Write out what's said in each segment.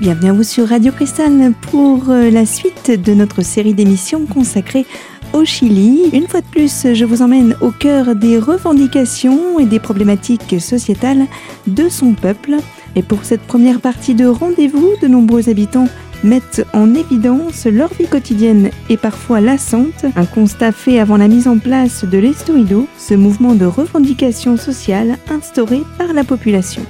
Bienvenue à vous sur Radio Cristal pour euh, la suite de notre série d'émissions consacrée au Chili. Une fois de plus, je vous emmène au cœur des revendications et des problématiques sociétales de son peuple. Et pour cette première partie de rendez-vous, de nombreux habitants mettent en évidence leur vie quotidienne et parfois lassante, un constat fait avant la mise en place de l'Estoido, ce mouvement de revendication sociale instauré par la population.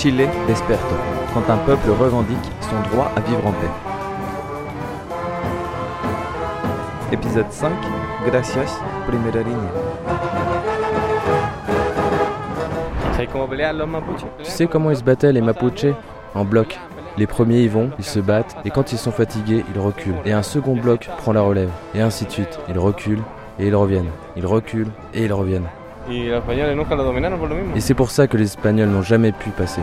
Chile desperto, quand un peuple revendique son droit à vivre en paix. Épisode 5, Gracias, primera línea. Tu sais comment ils se battaient les Mapuche? En bloc. Les premiers y vont, ils se battent, et quand ils sont fatigués, ils reculent. Et un second bloc prend la relève, et ainsi de suite. Ils reculent, et ils reviennent. Ils reculent, et ils reviennent. Et c'est pour ça que les Espagnols n'ont jamais pu passer.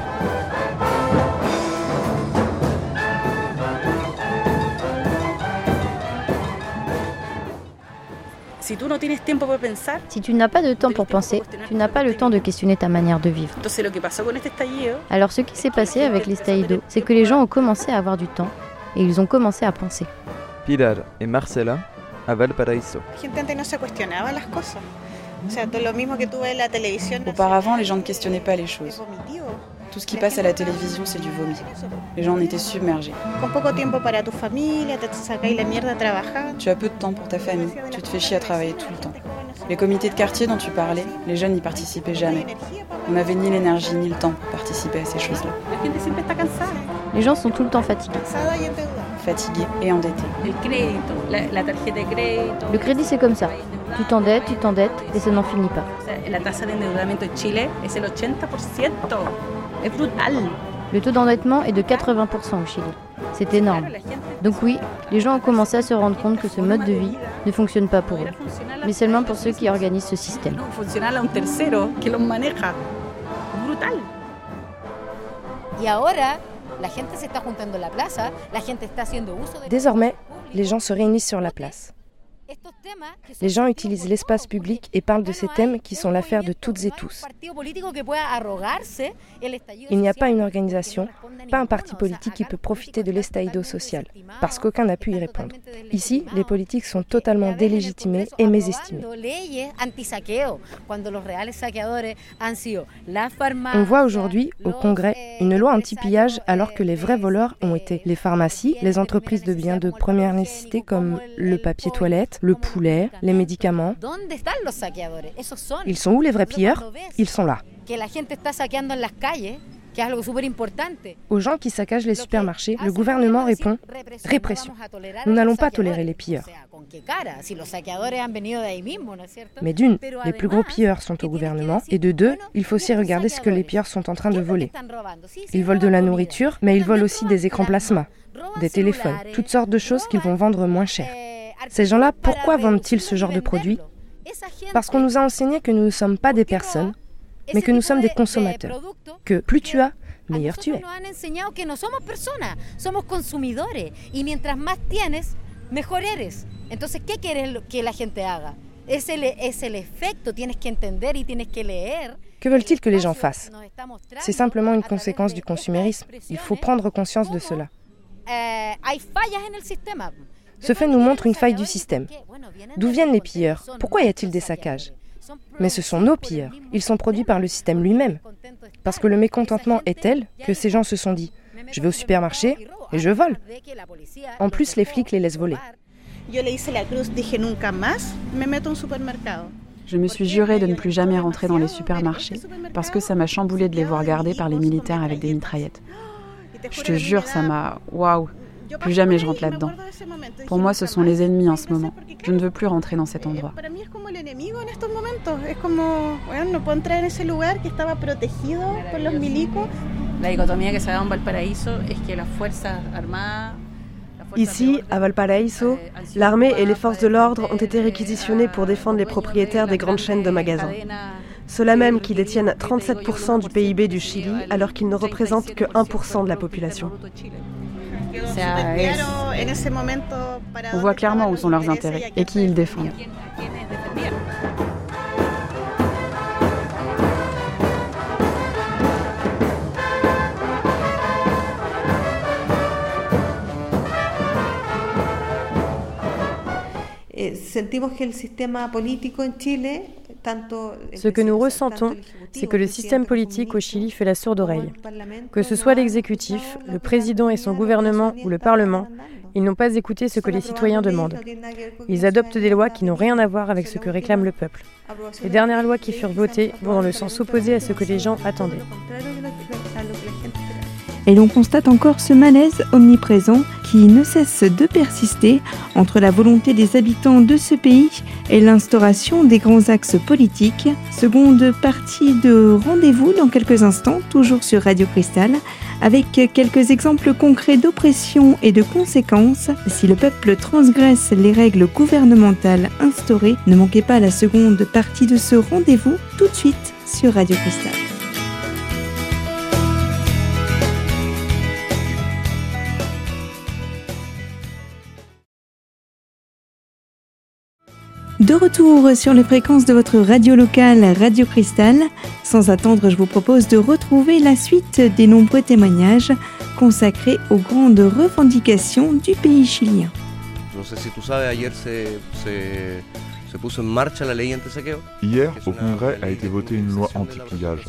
Si tu n'as pas de temps pour penser, tu n'as pas le temps de questionner ta manière de vivre. Alors ce qui s'est passé avec l'estallido, c'est que les gens ont commencé à avoir du temps et ils ont commencé à penser. Pilar et Marcela à Valparaíso. Auparavant, les gens ne questionnaient pas les choses. Tout ce qui passe à la télévision, c'est du vomi. Les gens en étaient submergés. Tu as peu de temps pour ta famille, tu te fais chier à travailler tout le temps. Les comités de quartier dont tu parlais, les jeunes n'y participaient jamais. On n'avait ni l'énergie ni le temps pour participer à ces choses-là. Les gens sont tout le temps fatigués. Fatigués et endettés. Le crédit, c'est comme ça. Tu t'endettes, tu t'endettes et ça n'en finit pas. Le taux d'endettement est de 80% au Chili. C'est énorme. Donc oui, les gens ont commencé à se rendre compte que ce mode de vie ne fonctionne pas pour eux, mais seulement pour ceux qui organisent ce système. Désormais, les gens se réunissent sur la place. Les gens utilisent l'espace public et parlent de ces thèmes qui sont l'affaire de toutes et tous. Il n'y a pas une organisation, pas un parti politique qui peut profiter de l'estaïdo social, parce qu'aucun n'a pu y répondre. Ici, les politiques sont totalement délégitimés et mésestimés. On voit aujourd'hui au Congrès une loi anti-pillage alors que les vrais voleurs ont été les pharmacies, les entreprises de biens de première nécessité comme le papier toilette, le poulet, les médicaments. Ils sont où les vrais pilleurs? Ils sont là. Aux gens qui saccagent les supermarchés, le gouvernement répond répression. Nous n'allons pas tolérer les pilleurs. Mais d'une, les plus gros pilleurs sont au gouvernement, et de deux, il faut aussi regarder ce que les pilleurs sont en train de voler? Ils volent de la nourriture, mais ils volent aussi des écrans plasma, des téléphones, toutes sortes de choses qu'ils vont vendre moins cher. Ces gens-là, pourquoi vendent-ils ce genre de produits? Parce qu'on nous a enseigné que nous ne sommes pas des personnes, mais que nous sommes des consommateurs. Que plus tu as, meilleur tu es. Que veulent-ils que les gens fassent? C'est simplement une conséquence du consumérisme. Il faut prendre conscience de cela? Ce fait nous montre une faille du système. D'où viennent les pilleurs? Pourquoi y a-t-il des saccages? Mais ce sont nos pilleurs. Ils sont produits par le système lui-même. Parce que le mécontentement est tel que ces gens se sont dit je vais au supermarché et je vole. En plus, les flics les laissent voler. Je me suis juré de ne plus jamais rentrer dans les supermarchés parce que ça m'a chamboulé de les voir garder par les militaires avec des mitraillettes. Je te jure, ça m'a. Waouh plus jamais je rentre là-dedans. Pour moi, ce sont les ennemis en ce moment. Je ne veux plus rentrer dans cet endroit. Ici, à Valparaíso, l'armée et les forces de l'ordre ont été réquisitionnés pour défendre les propriétaires des grandes chaînes de magasins. Ceux-là même qui détiennent 37% du PIB du Chili alors qu'ils ne représentent que 1% de la population. On voit clairement où sont leurs intérêts et qui ils défendent. Eh, sentimos que el sistema político en Chile ce que nous ressentons, c'est que le système politique au Chili fait la sourde oreille. Que ce soit l'exécutif, le président et son gouvernement ou le Parlement, ils n'ont pas écouté ce que les citoyens demandent. Ils adoptent des lois qui n'ont rien à voir avec ce que réclame le peuple. Les dernières lois qui furent votées vont dans le sens opposé à ce que les gens attendaient et l'on constate encore ce malaise omniprésent qui ne cesse de persister entre la volonté des habitants de ce pays et l'instauration des grands axes politiques. Seconde partie de rendez-vous dans quelques instants, toujours sur Radio Cristal, avec quelques exemples concrets d'oppression et de conséquences. Si le peuple transgresse les règles gouvernementales instaurées, ne manquez pas la seconde partie de ce rendez-vous tout de suite sur Radio Cristal. De retour sur les fréquences de votre radio locale Radio Cristal, sans attendre, je vous propose de retrouver la suite des nombreux témoignages consacrés aux grandes revendications du pays chilien. Hier, au Congrès a été votée une loi anti-pillage.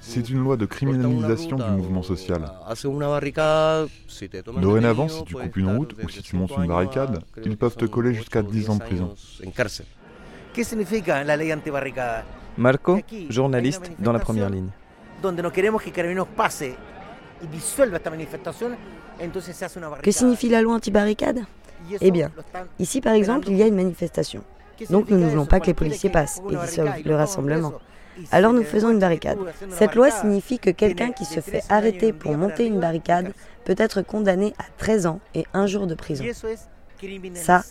C'est une loi de criminalisation du mouvement social. Dorénavant, si tu coupes une route ou si tu montes une barricade, ils peuvent te coller jusqu'à 10 ans de prison. Marco, journaliste dans la première ligne. Que signifie la loi anti-barricade Eh bien, ici par exemple, il y a une manifestation. Donc nous ne voulons pas que les policiers passent et dissolvent le rassemblement. Alors nous faisons une barricade. Cette loi signifie que quelqu'un qui se fait arrêter pour monter une barricade peut être condamné à 13 ans et un jour de prison. Ça,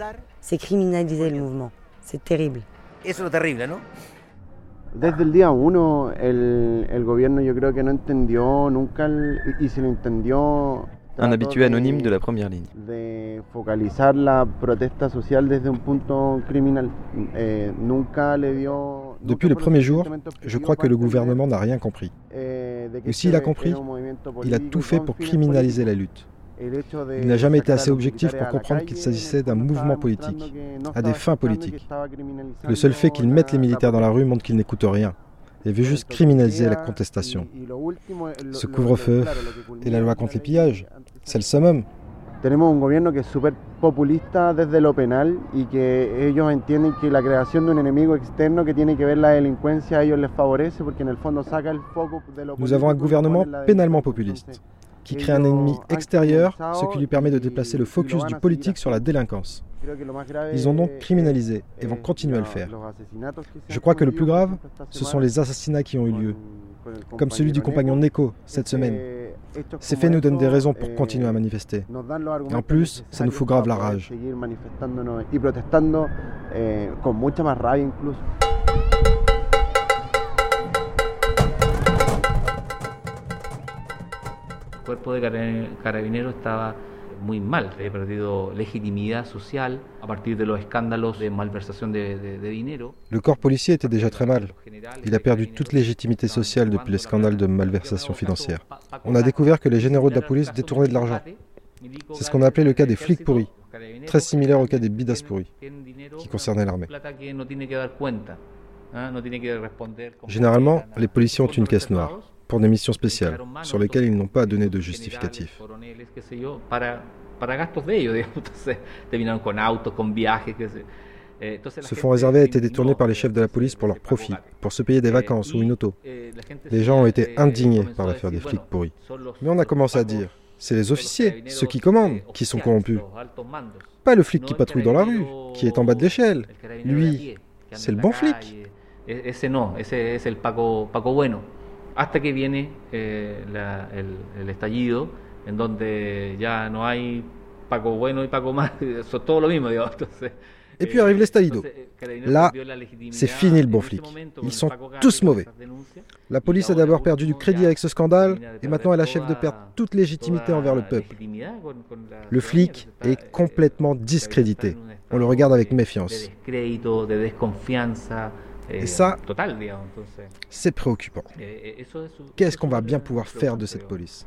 c'est criminaliser le mouvement. C'est terrible. Desde el día uno, el, el gobierno yo creo que no entendió nunca, y si lo entendió, un habitué anonyme de la première ligne. De focalizar la protesta social desde un punto criminal. Eh, nunca le dio, Depuis le premier jour, je crois que le gouvernement n'a rien compris. Et eh, s'il a compris, il a tout fait pour criminaliser la lutte. Il n'a jamais été assez objectif pour comprendre qu'il s'agissait d'un mouvement politique, à des fins politiques. Le seul fait qu'il mette les militaires dans la rue montre qu'il n'écoute rien et veut juste criminaliser la contestation. Ce couvre-feu et la loi contre les pillages, c'est le summum. Tenemos un gobierno que es súper populista desde lo penal y que ellos entienden que la creación de un enemigo externo que tiene que ver la delincuencia a ellos les favorece porque en el fondo saca el foco de lo Nous avons un gouvernement pénalement populiste qui crée un ennemi extérieur, ce qui lui permet de déplacer le focus du politique sur la délinquance. Ils ont donc criminalisé et vont continuer à le faire. Je crois que le plus grave, ce sont les assassinats qui ont eu lieu, comme celui du compagnon Neko cette semaine. Ces faits nous donnent des raisons pour continuer à manifester. Et en plus, ça nous fout grave la rage. de muy mal. He perdido legitimidad social a partir de los escándalos de malversación de, de, de dinero. Le corps policier était déjà très mal. Il a perdu toute légitimité sociale depuis les scandales de malversation financière. On a découvert que les généraux de la police détournaient de l'argent. C'est ce qu'on a appelé le cas des flics pourris, très similaire au cas des bidas pourris, qui concernait l'armée. Généralement, les policiers ont une caisse noire pour des missions spéciales, sur lesquelles ils n'ont pas donné de justificatif. Ce fonds réservé a été détourné par les chefs de la police pour leur profit, pour se payer des vacances ou une auto. Les gens ont été indignés par l'affaire des flics pourris. Mais on a commencé à dire, c'est les officiers, ceux qui commandent, qui sont corrompus. Pas le flic qui patrouille dans la rue, qui est en bas de l'échelle. Lui, c'est le bon flic. Hasta que viene eh, la, el, el, estallido, en donde ya no hay Paco bueno y Paco mal, son todo lo mismo, digamos. Entonces, Et puis arrive l'estallido. Là, c'est fini le bon flic. Ils sont tous mauvais. La police a d'abord perdu du crédit avec ce scandale et maintenant elle achève de perdre toute légitimité envers le peuple. Le flic est complètement discrédité. On le regarde avec méfiance. Et ça, c'est préoccupant. Qu'est-ce qu'on va bien pouvoir faire de cette police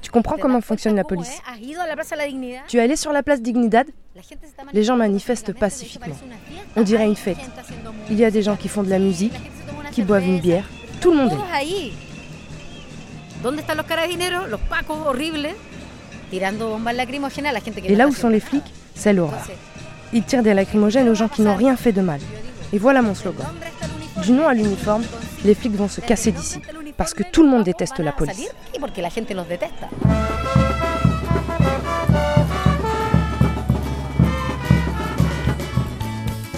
Tu comprends comment fonctionne la police? Tu es allé sur la place Dignidad? Les gens manifestent pacifiquement. On dirait une fête. Il y a des gens qui font de la musique, qui boivent une bière. Tout le monde est. Et là où sont les flics, c'est l'horreur. Ils tirent des lacrymogènes aux gens qui n'ont rien fait de mal. Et voilà mon slogan. Du nom à l'uniforme, les flics vont se casser d'ici. Parce que tout le monde déteste la police.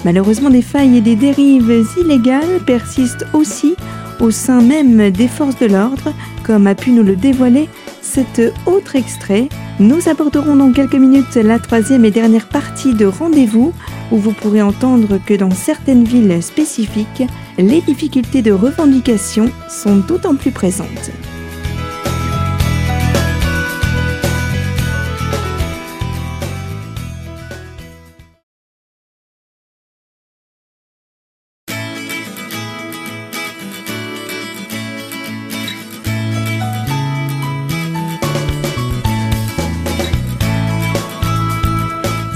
Malheureusement, des failles et des dérives illégales persistent aussi au sein même des forces de l'ordre, comme a pu nous le dévoiler cet autre extrait. Nous aborderons dans quelques minutes la troisième et dernière partie de Rendez-vous, où vous pourrez entendre que dans certaines villes spécifiques, les difficultés de revendication sont d'autant plus présentes.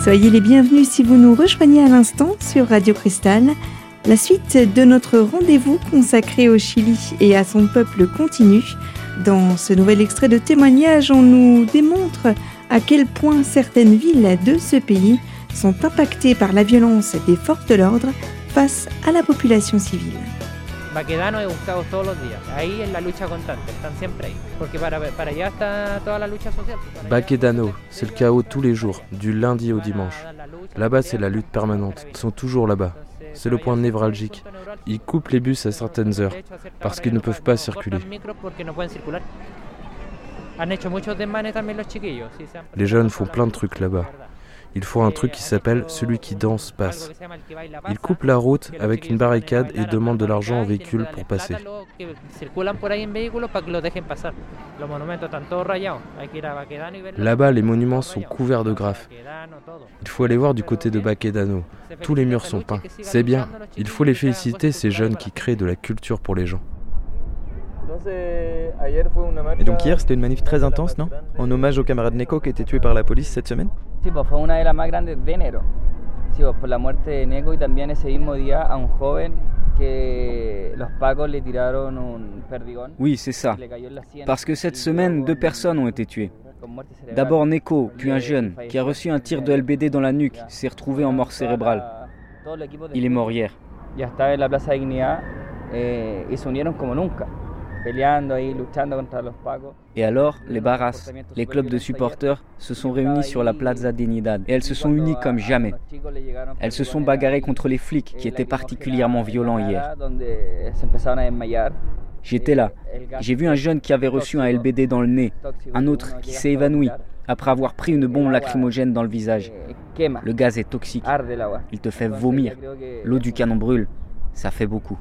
Soyez les bienvenus si vous nous rejoignez à l'instant sur Radio Cristal. La suite de notre rendez-vous consacré au Chili et à son peuple continue. Dans ce nouvel extrait de témoignage, on nous démontre à quel point certaines villes de ce pays sont impactées par la violence des forces de l'ordre face à la population civile. Baquedano es buscado todos los días. Ahí es la lucha constante, están siempre ahí. Porque para, para allá está toda la lucha social. Baquedano, c'est le chaos tous les jours, du lundi au dimanche. Là-bas, c'est la lutte permanente. Ils sont toujours là-bas. C'est le point névralgique. Ils coupent les bus à certaines heures parce qu'ils ne peuvent pas circuler. Les jeunes font plein de trucs là-bas il faut un truc qui s'appelle celui qui danse passe. Il coupe la route avec une barricade et demande de l'argent aux véhicules pour passer. Là-bas, les monuments sont couverts de graphes. Il faut aller voir du côté de Baquedano. Tous les murs sont peints. C'est bien. Il faut les féliciter, ces jeunes qui créent de la culture pour les gens. Et donc hier, c'était une manif très intense, non? En hommage au camarade Neko qui a été tué par la police cette semaine? Sí, pues fue una de las más grandes de enero. Sí, pues por la muerte de Neko y también ese mismo día a un joven que los pacos le tiraron un perdigón. Oui, c'est ça. Parce que cette semaine, deux personnes ont été tuées. D'abord Neko, puis un jeune, qui a reçu un tir de LBD dans la nuque, s'est retrouvé en mort cérébrale. Il est mort hier. Ya estaba en la Plaza Dignidad eh, y se unieron como nunca. Et alors, les barras, les clubs de supporters, se sont réunis sur la Plaza Dignidad et elles se sont unies comme jamais. Elles se sont bagarrées contre les flics qui étaient particulièrement violents hier. J'étais là. J'ai vu un jeune qui avait reçu un LBD dans le nez, un autre qui s'est évanoui après avoir pris une bombe lacrymogène dans le visage. Le gaz est toxique. Il te fait vomir. L'eau du canon brûle. Ça fait beaucoup.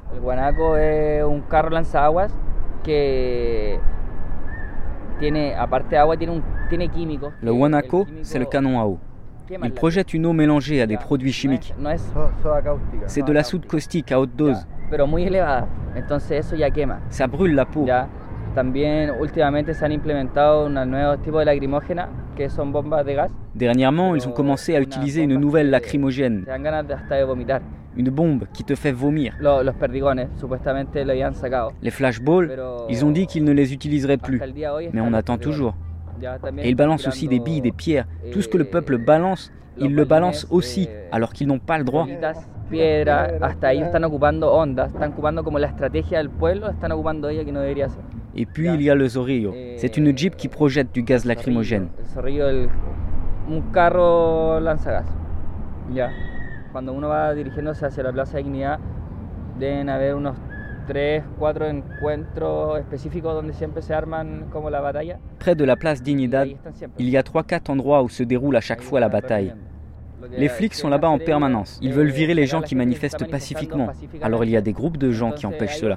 Le Wanako, c'est le canon à eau. Il projette une eau mélangée à des produits chimiques. C'est de la soude caustique à haute dose. Ça brûle la peau. Dernièrement, ils ont commencé à utiliser une nouvelle lacrymogène une bombe qui te fait vomir. Les flashballs, ils ont dit qu'ils ne les utiliseraient plus, mais on attend toujours. Et ils balancent aussi des billes, des pierres. Tout ce que le peuple balance, ils le balancent aussi, alors qu'ils n'ont pas le droit. Et puis il y a le Zorrillo. C'est une jeep qui projette du gaz lacrymogène. Cuando uno va dirigiéndose hacia la Plaza de Dignidad, deben haber unos 3, 4 encuentros específicos donde siempre se arman como la batalla. Près de la place Dignidad, il y a 3-4 endroits où se déroule à chaque fois la bataille. Les flics sont là-bas en permanence. Ils veulent virer les gens qui manifestent pacifiquement. Alors il y a des groupes de gens qui empêchent cela.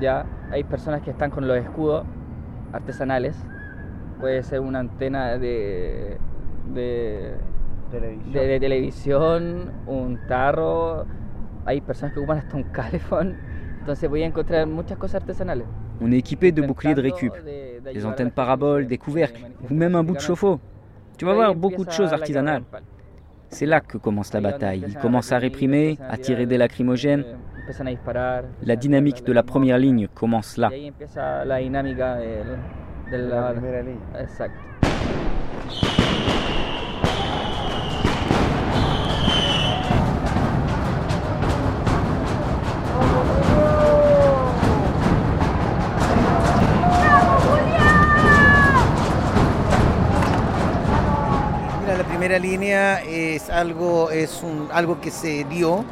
ya hay personas que están con los escudos artesanales. Puede ser una antena de de televisión. De, de, televisión, un tarro. Hay personas que ocupan hasta un calefón. On est équipé de boucliers de récup, des antennes paraboles, des couvercles, ou même un bout de chauffe-eau. Tu vas voir beaucoup de choses artisanales. C'est là que commence la bataille. Ils commencent à réprimer, à tirer des lacrymogènes. La dynamique de la première ligne commence là. Primera línea es algo, es un, algo que se dio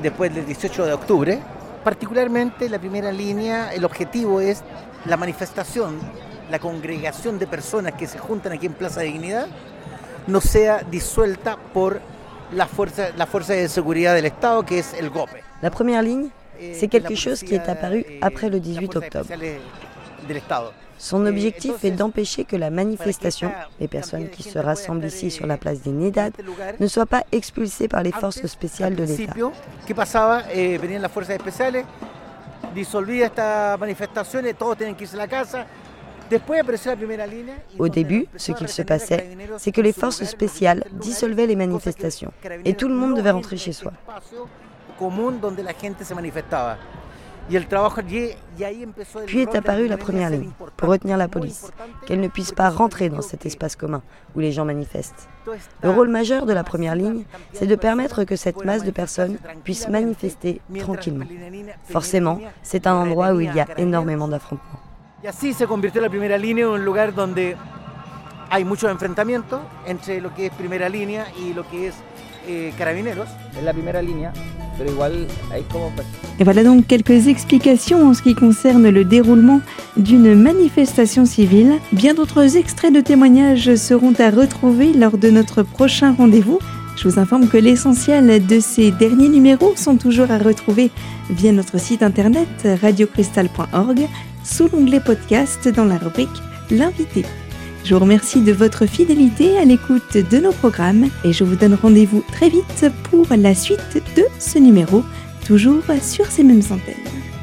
después del 18 de octubre. Particularmente la primera línea, el objetivo es la manifestación, la congregación de personas que se juntan aquí en Plaza de Dignidad, no sea disuelta por la fuerza, la fuerza de seguridad del Estado, que es el GOPE. La première ligne, c'est quelque chose qui est apparu après le 18 octobre. Son objectif est d'empêcher que la manifestation, les personnes qui se rassemblent ici sur la place des Nedad, ne soient pas expulsées par les forces spéciales de l'État. Au début, ce qu'il se passait, c'est que les forces spéciales dissolvaient les manifestations et tout le monde devait rentrer chez soi. Puis est apparue la première ligne pour retenir la police, qu'elle ne puisse pas rentrer dans cet espace commun où les gens manifestent. Le rôle majeur de la première ligne, c'est de permettre que cette masse de personnes puisse manifester tranquillement. Forcément, c'est un endroit où il y a énormément d'affrontements. Y así se convirtió la primera línea en un lugar donde hay muchos enfrentamientos entre lo que es primera línea y lo que es eh, carabineros. Es la primera línea, pero igual hay como... Et voilà donc quelques explications en ce qui concerne le déroulement d'une manifestation civile. Bien d'autres extraits de témoignages seront à retrouver lors de notre prochain rendez-vous. Je vous informe que l'essentiel de ces derniers numéros sont toujours à retrouver via notre site internet radiocristal.org sous l'onglet podcast dans la rubrique L'invité. Je vous remercie de votre fidélité à l'écoute de nos programmes et je vous donne rendez-vous très vite pour la suite de ce numéro, toujours sur ces mêmes antennes.